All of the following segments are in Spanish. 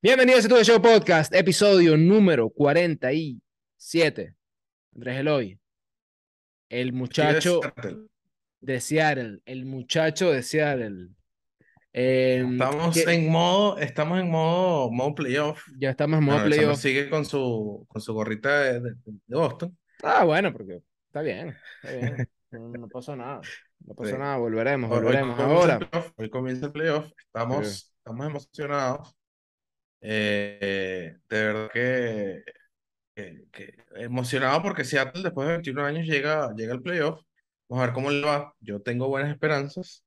Bienvenidos a Tu Show Podcast, episodio número 47. Andrés Eloy, el muchacho de Seattle, el muchacho de Seattle. Em, estamos en modo, estamos en modo, modo playoff. Ya estamos en modo playoff. Sigue con su, con su gorrita de, Boston. Ah, bueno, porque está bien, No, pasó nada. No pasó nada, volveremos, volveremos. Ahora. hoy comienza el playoff. Estamos, estamos emocionados. Eh, de verdad que, que, emocionado porque Seattle después de 21 años llega, llega al playoff. Vamos a ver cómo le va. Yo tengo buenas esperanzas.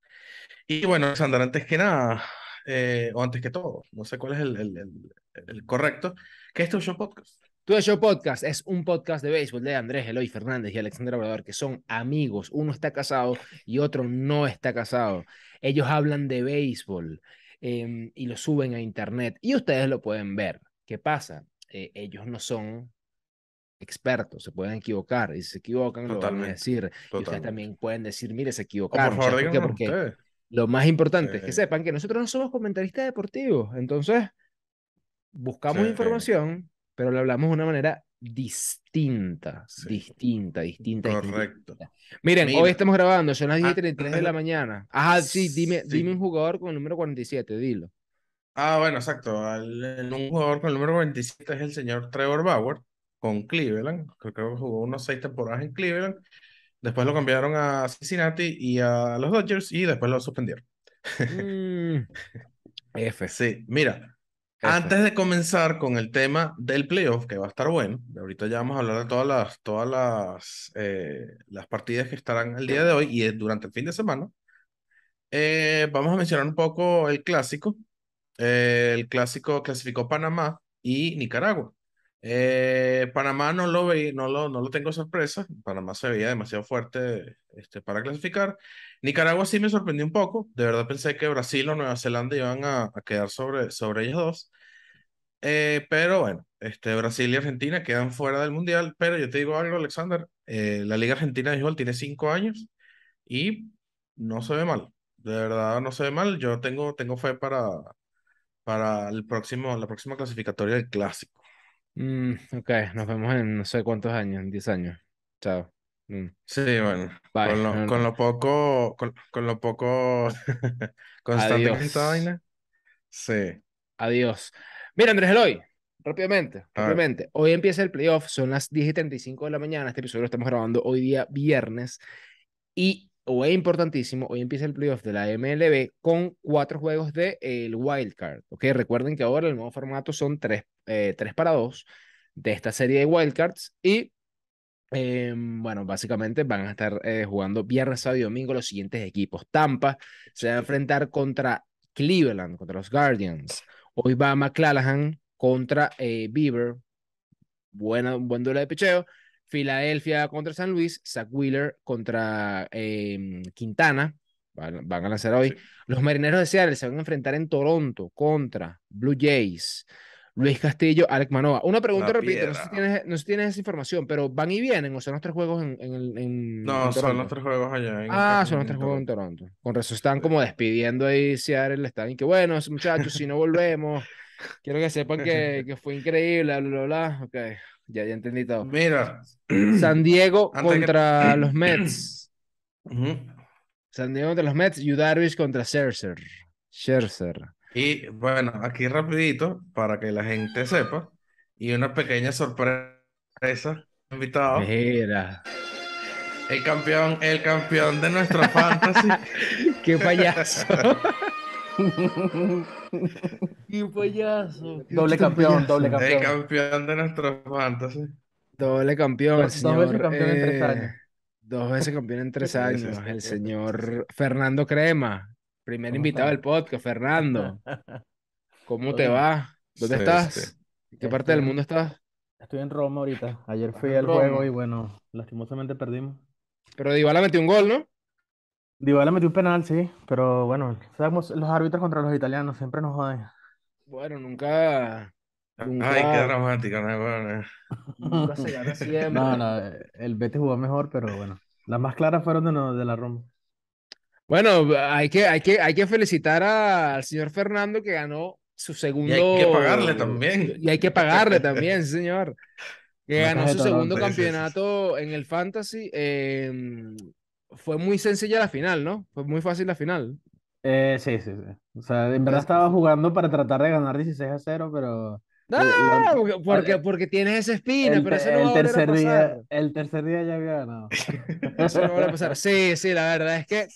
Y bueno, Sandra, antes que nada, eh, o antes que todo, no sé cuál es el, el, el, correcto, ¿qué es tu show podcast? Tu Show Podcast es un podcast de béisbol de Andrés Eloy Fernández y Alexandra Obrador, que son amigos. Uno está casado y otro no está casado. Ellos hablan de béisbol em, y lo suben a internet y ustedes lo pueden ver. ¿Qué pasa? Eh, ellos no son expertos, se pueden equivocar y si se equivocan lo van a decir. Y ustedes también pueden decir, mire, se equivocaron. por favor, porque lo más importante es que sepan que nosotros no somos comentaristas deportivos, entonces buscamos información, pero lo hablamos de una manera distinta, distinta, distinta. Correcto. Miren, hoy estamos grabando, son las 10 y 33 de la mañana. Ajá, sí, dime, dime un jugador con el número 47, dilo. Ah, bueno, exacto. un jugador con el número 47 es el señor Trevor Bauer con Cleveland. Creo que jugó unos seis temporadas en Cleveland. Después lo cambiaron a Cincinnati y a los Dodgers y después lo suspendieron. Mm, F. Sí, mira, antes de comenzar con el tema del playoff, que va a estar bueno, ahorita ya vamos a hablar de todas las, todas las, eh, las partidas que estarán el día de hoy y durante el fin de semana. Eh, vamos a mencionar un poco el clásico. Eh, el clásico clasificó Panamá y Nicaragua. Eh, Panamá no lo, veía, no, lo, no lo tengo sorpresa. Panamá se veía demasiado fuerte este, para clasificar. Nicaragua sí me sorprendió un poco. De verdad pensé que Brasil o Nueva Zelanda iban a, quedar sobre, sobre ellos dos. Eh, pero bueno, este, Brasil y Argentina quedan fuera del Mundial. Pero yo te digo algo, Alexander. Eh, la Liga Argentina de Béisbol tiene cinco años y no se ve mal. De verdad no se ve mal. Yo tengo, tengo fe para, para el próximo, la próxima clasificatoria del Clásico. Mm, ok, nos vemos en no sé cuántos años, en 10 años. Chao. Mm. Sí, bueno, con lo, con lo poco, con, lo poco constante que esta vaina. Sí. Adiós. Mira, Andrés Eloy, rápidamente, rápidamente. Hoy empieza el playoff, son las 10 y 35 de la mañana. Este episodio lo estamos grabando hoy día viernes. Y o es importantísimo, hoy empieza el playoff de la MLB con cuatro juegos de el wild card. ¿ok? Recuerden que ahora el nuevo formato son tres, eh, tres para dos de esta serie de wildcards y em, bueno, básicamente van a estar eh, jugando viernes, sábado y domingo los siguientes equipos. Tampa se va a enfrentar contra Cleveland, contra los Guardians. Hoy va McClanahan contra eh, Beaver. Buena, buen duelo de picheo. Filadelfia contra San Luis, Zach Wheeler contra em, Quintana, van, a lanzar hoy. Los Marineros de Seattle se van a enfrentar en Toronto contra Blue Jays. Luis Castillo, Alex Manoa. Una pregunta, repito, no sé, si tienes, no sé si tienes esa información, pero ¿van y vienen o son los tres juegos en, en, No, son los tres juegos allá. ah, son los tres juegos en Toronto. Con eso están como despidiendo ahí Seattle, están y que bueno, muchachos, si no volvemos, quiero que sepan que, que fue increíble, bla, bla, bla. Ok. Ya, ya entendí todo. Mira. San Diego contra los Mets. San Diego contra los Mets. y Darvish contra Scherzer. Scherzer. Y bueno, aquí rapidito, para que la gente sepa, y una pequeña sorpresa, invitado. Mira. El campeón, el campeón de nuestra fantasy. ¡Qué payaso! ¡Qué payaso! Doble campeón, doble campeón. El campeón de nuestro fantasy. Doble campeón, dos, señor. Dos veces campeón en tres eh, años. Dos veces campeón en tres años. El señor Fernando Crema. Primer invitado al podcast, Fernando. ¿Cómo te va? ¿Dónde estás? ¿En qué parte del mundo estás? Estoy en Roma ahorita. Ayer fui al juego y bueno, lastimosamente perdimos. Pero Dybala metió un gol, ¿no? Dybala metió un penal, sí, pero bueno, sabemos, los árbitros contra los italianos siempre nos joden. Bueno, nunca, nunca, Ay, qué dramática, no, nunca se gana siempre. No, no, el Betis jugó mejor, pero bueno, las más claras fueron de, de la Roma. Bueno, hay que, hay que, hay que felicitar al señor Fernando que ganó su segundo. Y hay que pagarle también. Y hay que pagarle también, señor. Que ganó su segundo campeonato en el Fantasy. Em, fue muy sencilla la final, ¿no? Fue muy fácil la final. Eh, sí, sí, sí. O sea, en verdad estaba jugando para tratar de ganar 16 a 0, pero Ah, porque, porque tienes esa espina, el, pero eso no va el tercer día, el tercer día ya había ganado. Eso no va a pasar. Sí, sí, la verdad es que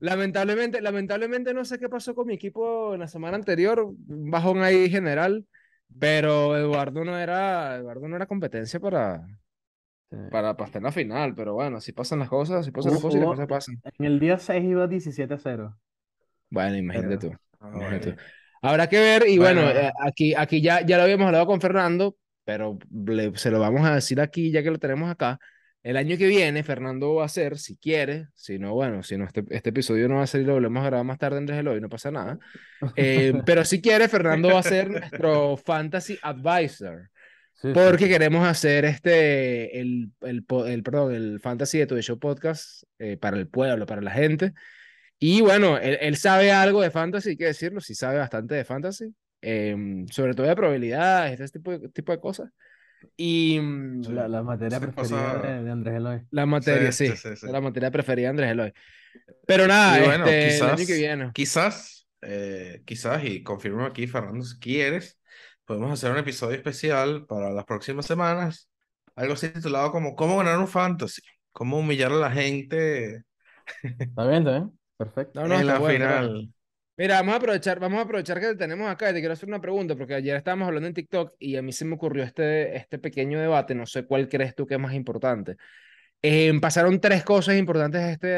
lamentablemente, lamentablemente no sé qué pasó con mi equipo en la semana anterior, bajón ahí general, pero Eduardo no era, Eduardo no era competencia para, para, para estar en la final, pero bueno, así pasan las cosas, así pasan las cosas y las cosas pasan. En el día 6 iba 17 a 0. Bueno, imagínate tú. Ah, imagínate tú. Habrá que ver, y bueno, eh, aquí, aquí ya, ya lo habíamos hablado con Fernando, pero se lo vamos a decir aquí ya que lo tenemos acá. El año que viene, Fernando va a ser, si quiere, si no, bueno, si no, este, este episodio no va a salir, lo volvemos a grabar más tarde en Hoy, no pasa nada. Eh, pero si quiere, Fernando va a ser nuestro Fantasy Advisor. Porque queremos hacer este, el, el, el, perdón, el Fantasy de Tu Show Podcast eh, para el pueblo, para la gente. Y bueno, él, sabe algo de fantasy, hay que decirlo, sí sabe bastante de fantasy, em, sobre todo de probabilidades, este tipo de, tipo de cosas. Y mm, la, la materia preferida de, Andrés Eloy. La materia, sí, la materia preferida de Andrés Eloy. Pero nada, bueno, este, quizás, el año que viene. Quizás, eh, quizás, y confirmo aquí, Fernando, si quieres, podemos hacer un episodio especial para las próximas semanas, algo así titulado como ¿Cómo ganar un fantasy? ¿Cómo humillar a la gente? Está bien, está bien. Perfecto. en la final. Mira, vamos a aprovechar, vamos a aprovechar que te tenemos acá y te quiero hacer una pregunta, porque ayer estábamos hablando en TikTok y a mí se me ocurrió este, este pequeño debate, no sé cuál crees tú que es más importante. Em, pasaron tres cosas importantes este,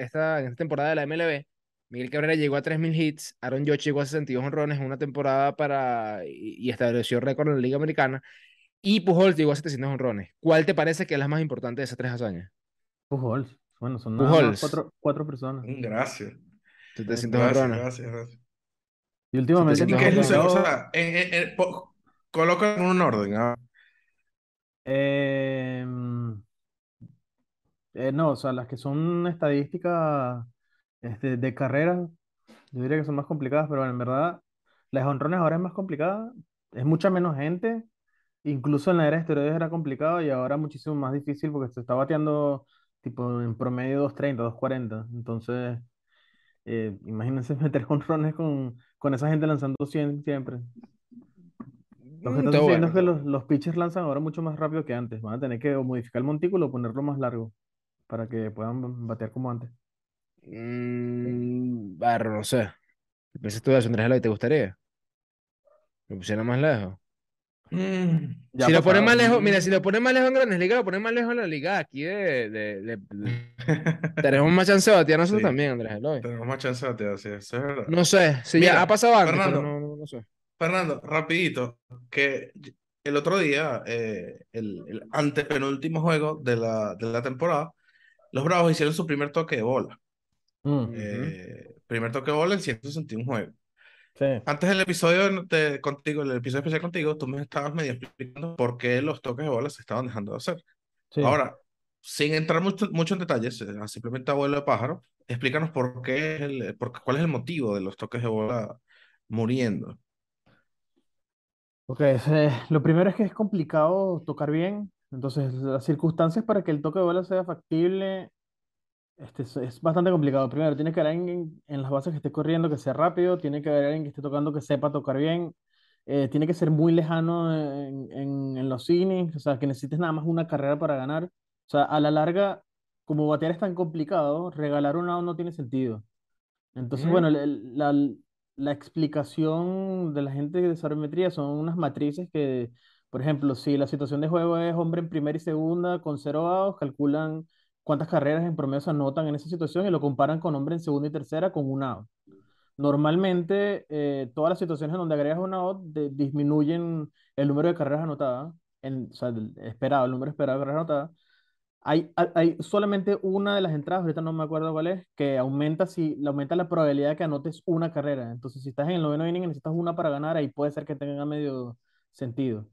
esta, en esta temporada de la MLB. Miguel Cabrera llegó a 3.000 hits, Aaron Judge llegó a 62 honrones en una temporada para, y, estableció récord en la Liga Americana, y Pujols llegó a 700 honrones. ¿Cuál te parece que es la más importante de esas tres hazañas? Pujols. Bueno, son nada cuatro, cuatro personas. Mm, gracias. Gracias, gracias, gracias. Y últimamente. ¿Qué es O sea, en, coloca en un orden. ¿ah? Em, eh, no, o sea, las que son estadísticas este, de carreras, yo diría que son más complicadas, pero en verdad, las honrones ahora es más complicada, es mucha menos gente, incluso en la era de esteroides era complicado y ahora muchísimo más difícil porque se está bateando tipo en promedio 230, 240. Entonces, eh, imagínense meter jonrones con, con esa gente lanzando 100 siempre. Lo que mm, está sucediendo es que los, los pitchers lanzan ahora mucho más rápido que antes. Van a tener que modificar el montículo o ponerlo más largo para que puedan batear como antes. Mm, no sé. ¿Piensas tú de Andrés y te gustaría? ¿Me pusiera más lejos? Mm, si lo pones más lejos, mira, si lo pones más lejos en Grandes Ligas, lo pones más lejos en la liga aquí de, de, tenemos más chance de batear nosotros también, Andrés Eloy. Tenemos más chance de batear, sí, eso es verdad. No sé, si ya ha pasado antes, Fernando, no, no, sé. Fernando, rapidito, que el otro día, eh, el, el, antepenúltimo juego de la, de la temporada, los Bravos hicieron su primer toque de bola. Mm. Eh, primer toque de bola en 161 juegos. Antes del episodio de, contigo, el episodio especial contigo, tú me estabas medio explicando por qué los toques de bola se estaban dejando de hacer. Ahora, sin entrar mucho, mucho en detalles, eh, simplemente abuelo de pájaro, explícanos por qué, el, por, cuál es el motivo de los toques de bola muriendo. Ok, lo primero es que es complicado tocar bien, entonces las circunstancias para que el toque de bola sea factible este, es bastante complicado. Primero, tiene que haber alguien en las bases que esté corriendo, que sea rápido, tiene que haber alguien que esté tocando, que sepa tocar bien, eh, tiene que ser muy lejano en, en, los innings, o sea, que necesites nada más una carrera para ganar. O sea, a la larga, como batear es tan complicado, regalar un out no tiene sentido. Entonces, bueno, la, la, explicación de la gente de sabermetría son unas matrices que, por ejemplo, si la situación de juego es hombre en primera y segunda con cero outs, calculan cuántas carreras en promedio se anotan en esa situación y lo comparan con hombre en segunda y tercera con un out. Normalmente, eh, todas las situaciones en donde agregas un out disminuyen el número de carreras anotadas, en, o sea, el esperado, el número esperado de carreras anotadas. Hay, hay, solamente una de las entradas, ahorita no me acuerdo cuál es, que aumenta, si, aumenta la probabilidad de que anotes una carrera. Entonces, si estás en el noveno inning y necesitas una para ganar, ahí puede ser que tenga medio sentido.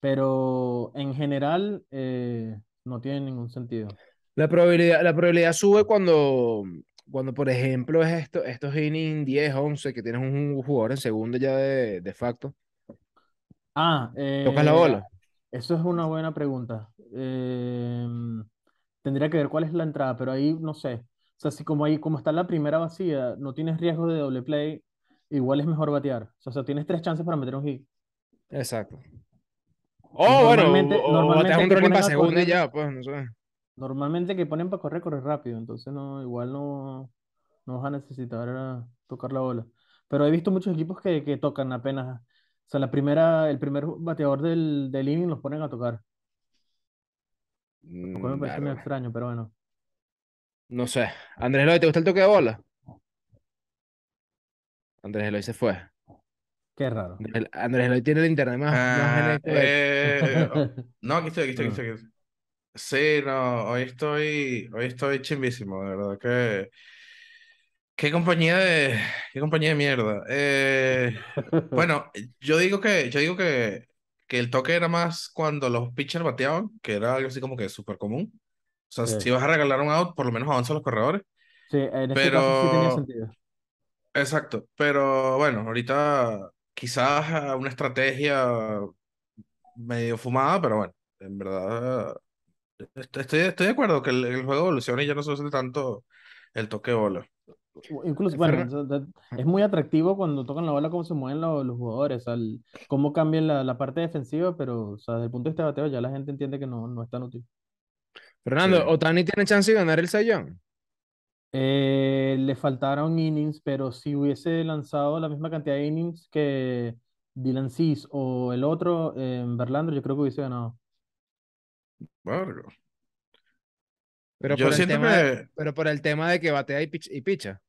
Pero en general, eh, no tiene ningún sentido. La probabilidad, la probabilidad sube cuando, cuando por ejemplo es esto, estos innings 10, 11, que tienes un jugador en segundo ya de, de facto, Ah, tocas la eh, bola. eso es una buena pregunta. Em, tendría que ver cuál es la entrada, pero ahí no sé. O sea, si como ahí, como está la primera vacía, no tienes riesgo de doble play, igual es mejor batear. O sea, tienes tres chances para meter un hit. Exacto. Y O bueno, normalmente, o, o un rolling para segunda y ya, pues, no sé. Normalmente que ponen para correr, correr rápido. Entonces no, igual no, no vas a necesitar eh, tocar la bola. Pero he visto muchos equipos que, que tocan apenas. O sea, la primera, el primer bateador del, del inning los ponen a tocar. Cual me Mm, parece extraño, pero bueno. No sé. Andrés Eloy, ¿te gusta el toque de bola? Andrés Eloy se fue. Qué raro. Andrés, Andrés Eloy tiene el internet más, más Ah, de- eh, no, aquí estoy, aquí estoy, aquí Ah. estoy. aquí estoy. Sí, no, hoy estoy, hoy estoy chimbísimo, de verdad que. Qué compañía de, qué compañía de mierda. Eh, bueno, yo digo que, yo digo que, que el toque era más cuando los pitchers bateaban, que era algo así como que súper común. O sea, Sí. si vas a regalar un out, por lo menos avanza los corredores. Sí, en ese caso sí tenía sentido. exacto. Pero bueno, ahorita quizás ah, una estrategia medio fumada, pero bueno, en verdad estoy, estoy de acuerdo que el, el juego evoluciona y ya no se usa tanto el toque de bola. Incluso, bueno, es muy atractivo cuando tocan la bola cómo se mueven lo- los jugadores, o sea, el- cómo cambian la, la parte defensiva, pero o sea, desde el punto de vista de bateo ya la gente entiende que no, no es tan útil. Fernando, Sí. Otani tiene chance de ganar el Young. Eh, le faltaron innings, pero si hubiese lanzado la misma cantidad de innings que Dylan Cease o el otro, eh, Verlander, yo creo que hubiese ganado. Pero Yo por el siento tema de, que, pero por el tema de que batea y, pich- y picha.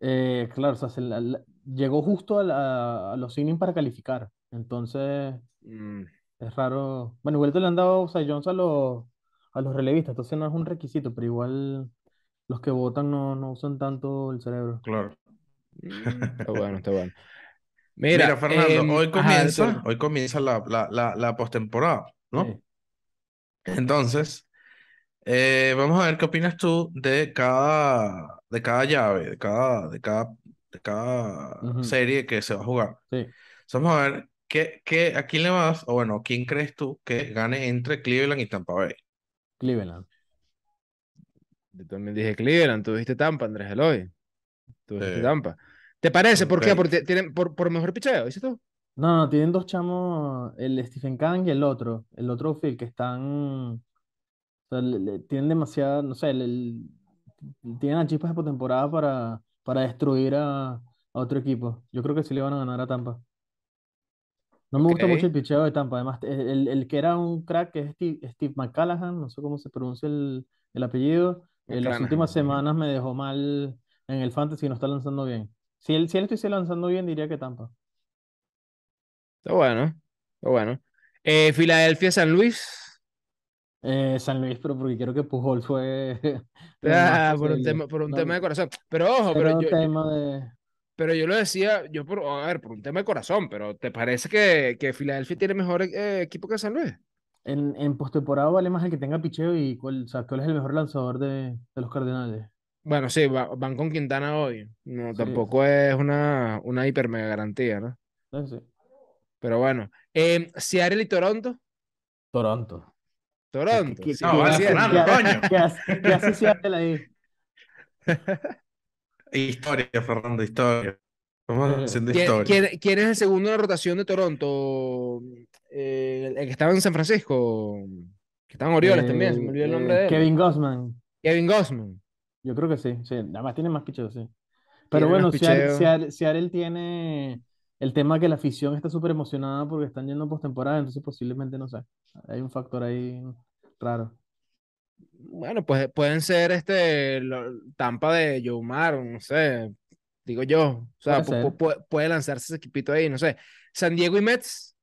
Eh, claro, o sea, se la- la- llegó justo a, la- a los innings para calificar, entonces Mm, es raro. Bueno, igual te le han dado Cy Jones a los, a los relevistas, entonces no es un requisito, pero igual los que votan no, no usan tanto el cerebro. claro. mm, está bueno, está bueno. Mira, Mira, Fernando, em, hoy comienza, hoy comienza la, la, la, la postemporada, ¿no? Sí. Entonces, eh, vamos a ver qué opinas tú de cada, de cada llave, de cada, de cada, de cada serie que se va a jugar. sí, Entonces, vamos a ver qué, qué, a quién le vas, o bueno, quién crees tú que gane entre Cleveland y Tampa Bay. Cleveland. Yo también dije Cleveland, tú dijiste Tampa, Andrés Eloy. Tú dijiste Tampa. ¿Te parece? ¿Por qué? Porque tienen, por, por mejor picheo, ¿dices tú? No, no, tienen dos chamos, el Stephen Kang y el otro, el otro Phil, que están, o sea, le- le- tienen demasiada, no sé, el- el- tienen a chispas de postemporada para, para destruir a, a otro equipo. Yo creo que sí le van a ganar a Tampa. No me gusta mucho el picheo de Tampa. Además, el, el- el que era un crack, que es Steve, Steve McCallaghan, no sé cómo se pronuncia el, el apellido, en las McClanahan. últimas ujú. semanas me dejó mal en el fantasy no está lanzando bien. Si él, si él estuviese lanzando bien, diría que Tampa. Está bueno, está bueno. Eh, Filadelfia, San Luis. Eh, San Luis, pero porque quiero que Pujol fue Ah, por un tema, por un No, tema de corazón. Pero ojo, pero yo, yo- tema de... pero yo lo decía, yo por, a ver, por un tema de corazón, pero ¿te parece que, que Filadelfia tiene mejor eh, equipo que San Luis? En, en postemporada vale más el que tenga picheo y cuál, o sea, cuál es el mejor lanzador de, de los Cardenales. Bueno, sí, va- van con Quintana hoy. No, Sí, tampoco es una, una hiper mega garantía, ¿no? sí, sí. Pero bueno. Eh, Seattle y Toronto. Toronto. ¿Qué, Toronto, qué- No, qué hace- coño. qué hace- qué hace Seattle ahí? Historia, Fernando, historia. Estamos haciendo ¿Quién, historia. quién- quién es el segundo en la rotación de Toronto? Eh, el, que estaba en San Francisco. Que estaba en Orioles también, se me Eh, olvidó el nombre eh, de él. Kevin Gossman. Kevin Gossman. Yo creo que sí, sí. Además tiene más picheo, sí. Pero Tiene bueno, Seattle, picheo. Seattle- Seattle tiene el tema que la afición está súper emocionada porque están yendo postemporada, entonces posiblemente, no sé, hay un factor ahí raro. Bueno, pues pueden ser este lo- Tampa de Yomar, no sé, digo yo. O sea, Puede lanzarse ese equipito ahí, no sé. San Diego y Mets,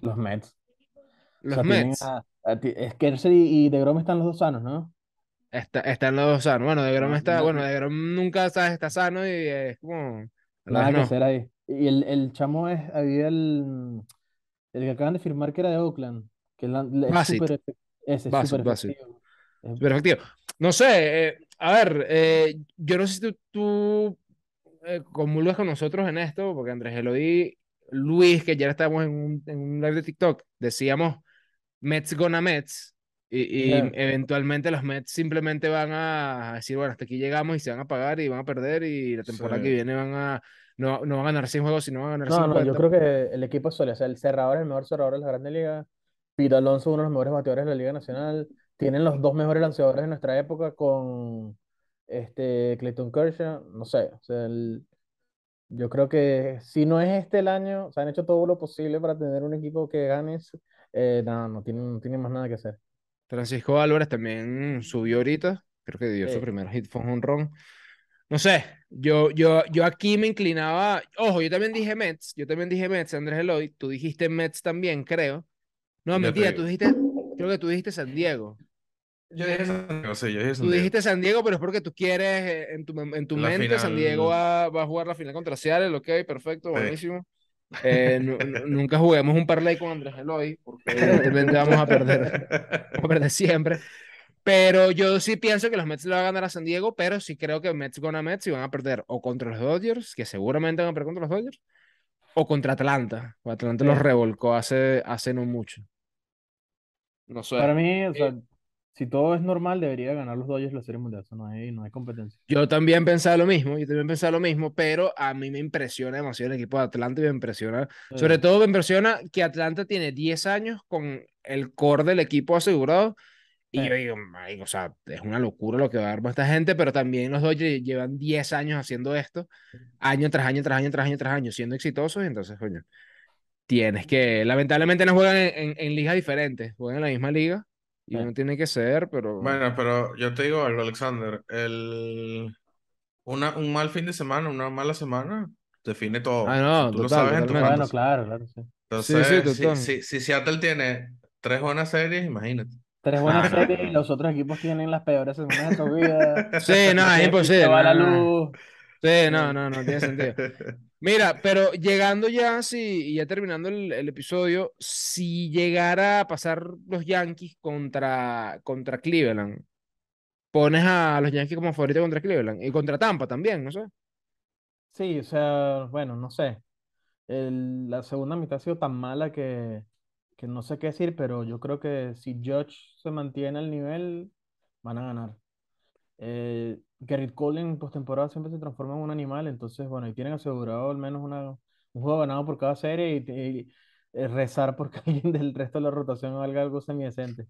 Los Mets. O los sea, tienen Mets. a, a ti- Scherzer y, y DeGrom están los dos sanos, ¿no? Está, están los dos sanos. Bueno, DeGrom No- está, no- bueno, DeGrom nunca sabes, está sano y es como. Nada que hacer ahí. Y el, el chamo es, había el, el que acaban de firmar que era de Oakland, que es súper es efectivo. Efectivo. No sé, eh, a ver, eh, yo no sé si tú, tú eh, comulgas con nosotros en esto, porque Andrés Eloy, Luis, que ya estábamos en un, en un live de TikTok, decíamos Mets gonna Mets, y, y eventualmente los Mets simplemente van a decir, bueno, hasta aquí llegamos y se van a pagar y van a perder, y la temporada Sí. que viene van a, no, no van a ganar 100 juegos, sino van a ganar No, no, 50. yo creo que el equipo. O sea, el cerrador es el mejor cerrador de la Grande Liga. Pete Alonso, uno de los mejores bateadores de la Liga Nacional. Tienen los dos mejores lanzadores de nuestra época con este Clayton Kershaw. No sé, o sea, el- yo creo que si no es este el año, o sea, han hecho todo lo posible para tener un equipo que gane. Eh, no, no tienen, no tienen más nada que hacer. Francisco Álvarez también subió ahorita, creo que dio su primer hit, fue un run. No sé, yo, yo, yo aquí me inclinaba. Ojo, yo también dije Mets, yo también dije Mets, Andrés Eloy. Tú dijiste Mets también, creo. No, mentira, tú dijiste, creo que tú dijiste San Diego. Yo dije San Diego, sí, yo dije San Tú dijiste San Diego, pero es porque tú quieres, eh, en tu, en tu La mente, San Diego va, va a jugar la final contra Seattle, ok, perfecto, Sí. buenísimo. Eh, nu- nu- nunca juguemos un parlay con Andrés Eloy, porque evidentemente vamos a perder, vamos a perder siempre. Pero yo sí pienso que los Mets le van a ganar a San Diego, pero sí creo que Mets gonna Mets y van a perder o contra los Dodgers, que seguramente van a perder contra los Dodgers, o contra Atlanta. O Atlanta los Sí. revolcó hace, hace no mucho. No sé. Para mí, o sea, Eh, si todo es normal, debería ganar los Dodgers la Serie Mundial. Eso no hay, no hay competencia. Yo también pensaba lo mismo, yo también pensaba lo mismo, pero a mí me impresiona demasiado el equipo de Atlanta y me impresiona, sobre Eh, todo me impresiona que Atlanta tiene 10 años con el core del equipo asegurado y Sí. yo digo, "Marico, o sea, es una locura lo que va a dar para esta gente, pero también los Dodgers llevan 10 años haciendo esto, año tras año, tras año, tras año, tras año, siendo exitosos, y entonces, coño, tienes que, lamentablemente no juegan en, en- en ligas diferentes, juegan en la misma liga y Sí. uno tiene que ser, pero... Bueno, pero yo te digo algo, Alexander. El... Una, un mal fin de semana, una mala semana, define todo. Ah, no, tú lo total, sabes en tu bueno, claro, claro, sí. Sí, sí, Entonces, si, total. si, si Seattle tiene tres buenas series, imagínate. Tres buenas series y los otros equipos tienen las peores semanas de su vida. Sí, no, es imposible. se va la luz. Sí, no, no, no tiene sentido. Mira, pero llegando ya, sí, y ya terminando el, el episodio, si llegara a pasar los Yankees contra, contra Cleveland, pones a los Yankees como favorito contra Cleveland y contra Tampa también, no sé. Sí, o sea, bueno, no sé. El- la segunda mitad ha sido tan mala que, que no sé qué decir, pero yo creo que si Judge se mantiene al nivel, van a ganar. Eh, Gerrit Cole en postemporada siempre se transforma en un animal, entonces, bueno, y tienen asegurado al menos una, un juego ganado por cada serie y, y, eh, rezar porque alguien del resto de la rotación haga algo semidecente.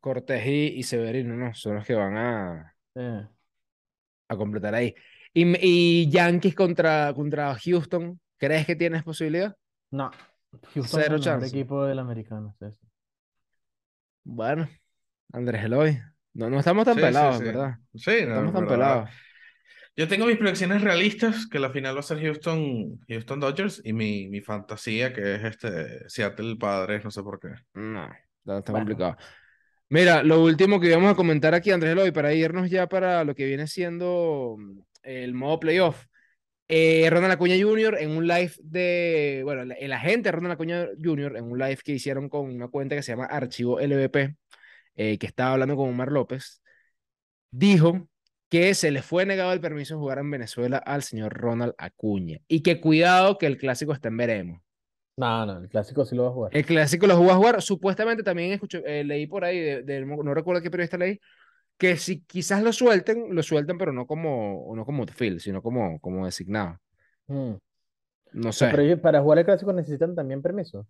Cortés y, y Severino, ¿no? Son los que van a, Eh, a completar ahí. Y, y Yankees contra, contra Houston, ¿crees que tienes posibilidad? no, Houston Cero es el mejor chance. equipo del americano. sí, sí. Bueno, Andrés Eloy. No, no estamos tan Sí, pelados, sí. ¿verdad? Sí, No no, estamos tan pero, pelados. Yo tengo mis predicciones realistas, que la final va a ser Houston, Houston Dodgers, y mi, mi fantasía, que es este Seattle Padres, no sé por qué. No, está, está Bueno. complicado. Mira, lo último que íbamos a comentar aquí, Andrés Eloy, para irnos ya para lo que viene siendo mm, el modo playoff. Eh, Ronald Acuña Jr. en un live de, bueno, el, agente Ronald Acuña Jr. en un live que hicieron con una cuenta que se llama Archivo LVP, eh, que estaba hablando con Omar López, dijo que se le fue negado el permiso de jugar en Venezuela al señor Ronald Acuña y que cuidado que el clásico está en veremos. No, no, el clásico sí lo va a jugar. El clásico lo jugó a jugar. Supuestamente también escuché, eh, leí por ahí, de, de- no recuerdo qué periodista leí, que si quizás lo suelten, lo suelten, pero no como, no como outfield, sino como, como designado. Mm. No sé. pero ellos para jugar el clásico necesitan también permiso.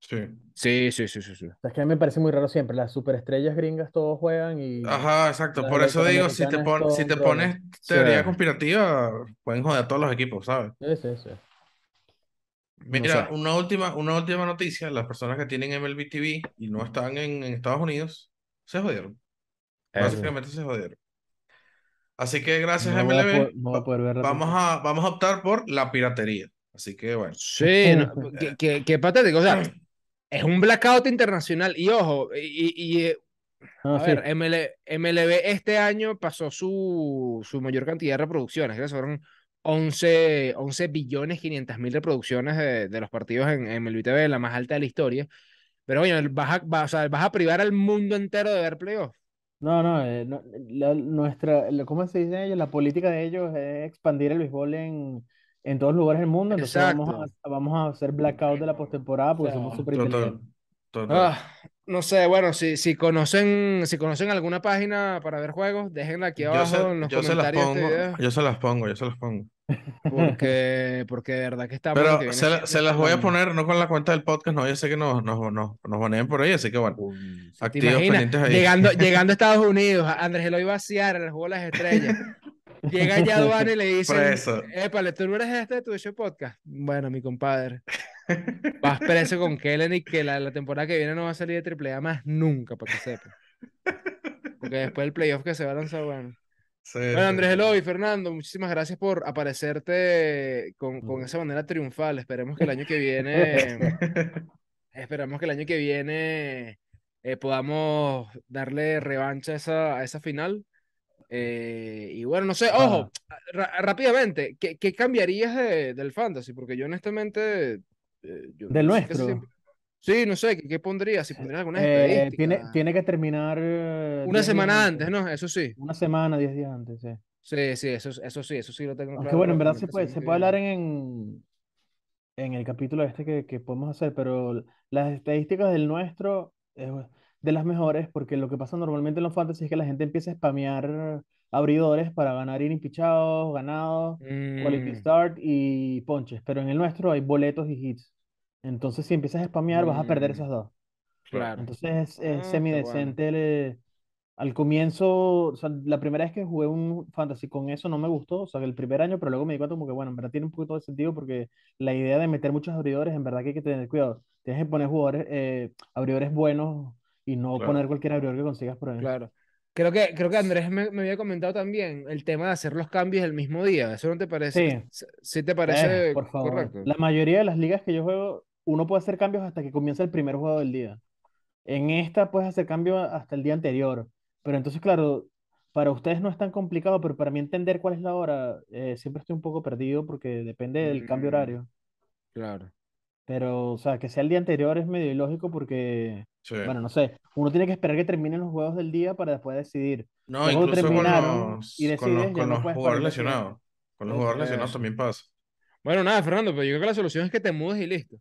Sí. Sí, sí, sí, sí, sí. O sea, es que a mí me parece muy raro siempre. Las superestrellas gringas todos juegan y Ajá, exacto. Por eso digo, si te, pon- si te pones teoría conspirativa, pueden joder a todos los equipos, ¿sabes? Sí, sí, sí. No Mira, sé. una última, una última noticia, las personas que tienen MLB TV y no están en, en Estados Unidos, se jodieron. Básicamente se jodieron. Así que gracias No a MLB, no a poder vamos a, vamos a optar por la piratería. Así que bueno. Sí, no, qué, qué- qué patético. O sea, es un blackout internacional. Y ojo, y, y, eh, No, a sí. ver, ML MLB este año pasó su, su mayor cantidad de reproducciones, que fueron 11, 11 billones 500 mil reproducciones de, de los partidos en, en MLB TV, la más alta de la historia. Pero oye, vas a, vas, sea, vas a privar al mundo entero de ver playoffs. No, no, eh, no, la- nuestra, la- ¿cómo se dice ellos? La política de ellos es expandir el béisbol en, en todos los lugares del mundo, entonces vamos Exacto. a, vamos a hacer blackout de la postemporada porque somos súper Total, inteligentes. total. Ah, no sé, bueno, si, si conocen, si conocen alguna página para ver juegos, déjenla aquí Yo se, abajo en los yo se las comentarios de este pongo, video, yo se las pongo, yo se las pongo. Porque, porque de verdad que lo que Pero viene se, la- se las voy a poner no con la cuenta del podcast, no, yo sé que nos, nos, nos, nos baneen por ahí, así que bueno, Uy, activos imaginas, pendientes ahí. llegando, llegando a Estados Unidos, Andrés Eloy va a Seattle, en el juego de las estrellas. Llega ya aduana y le Preso. épale, ¿tú no eres este de tu show podcast? Bueno, mi compadre, vas preso con Kellen y que la, la temporada que viene no va a salir de AAA más nunca, para que sepa. Porque después el playoff que se va a lanzar, bueno. Sí, Bueno, Andrés. Eloy, Fernando, muchísimas gracias por aparecerte con, con Mm. esa manera triunfal. Esperemos que el año que viene, esperamos que el año que viene eh, podamos darle revancha a esa, a esa final. Eh, y bueno, no sé, ojo, rápidamente, ¿qué, qué cambiarías de- del fantasy? Porque yo honestamente... eh, yo Del nuestro. siempre- Sí, no sé, ¿qué, qué pondrías? Si pondrías algunas Eh, tiene, tiene que terminar eh, Una 10 días semana antes, ¿no? Eso sí. Una semana, 10 días antes, sí. Sí, sí, eso, eso sí, eso sí lo tengo Aunque claro. bueno, en verdad se puede, se puede hablar en, en el capítulo este que, que podemos hacer, pero las estadísticas del nuestro es de las mejores porque lo que pasa normalmente en los fantasy es que la gente empieza a spamear abridores para ganar innings pichados, ganados, quality Mm, start y ponches, pero en el nuestro hay boletos y hits. Entonces si empiezas a spamear vas a perder mm, esas dos. claro. Entonces es, Ah, es está semidecente. el- al comienzo, o sea, la primera vez que jugué un fantasy con eso no me gustó, o sea, el primer año, pero luego me di cuenta como que, bueno, en verdad tiene un poquito de sentido porque la idea de meter muchos abridores, en verdad que hay que tener cuidado. Tienes que poner jugadores, eh, abridores buenos y no Claro. poner cualquier abridor que consigas por ahí. Claro. Creo que, creo que Andrés me, me había comentado también el tema de hacer los cambios el mismo día. ¿Eso no te parece? Sí. ¿Sí te Eh, parece por favor. correcto? La mayoría de las ligas que yo juego, uno puede hacer cambios hasta que comienza el primer juego del día. En esta puedes hacer cambios hasta el día anterior. Pero entonces, claro, para ustedes no es tan complicado, pero para mí entender cuál es la hora, eh, siempre estoy un poco perdido porque depende del cambio Mm, horario. claro. Pero, o sea, que sea el día anterior es medio ilógico porque, Sí. bueno, no sé, uno tiene que esperar que terminen los juegos del día para después decidir. No, cuando incluso con terminaron los, y con los, decides, ya con no los jugadores lesionados. Con los jugadores lesionados también pasa. Bueno, nada, Fernando, pero yo creo que la solución es que te mudes y listo.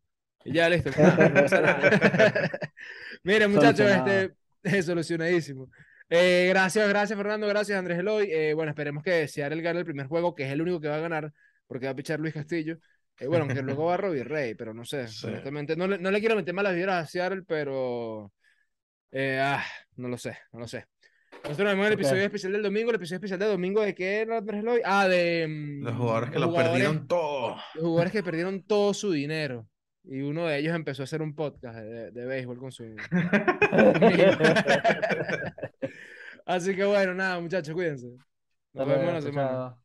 Y ya, listo. no pasa nada. Miren, muchachos, este, solucionadísimo. Eh, gracias, gracias, Fernando, gracias, Andrés Eloy. Eh, bueno, esperemos que Seattle gane el primer juego, que es el único que va a ganar, porque va a pichar Luis Castillo. Eh, bueno, aunque luego va Robbie Rey, pero no sé, Sí. honestamente, no le, no le quiero meter malas vibras a Seattle, pero eh, ah, no lo sé, no lo sé. Nosotros nos vemos en el Ok. episodio especial del domingo, el episodio especial del domingo de qué era Andrés Eloy? Ah, de mm, Los jugadores que los lo jugadores- perdieron todo. los jugadores que perdieron todo su dinero. Y uno de ellos empezó a hacer un podcast de, de béisbol con su. Así que bueno, nada, muchachos, cuídense. Nos Hasta vemos en la semana.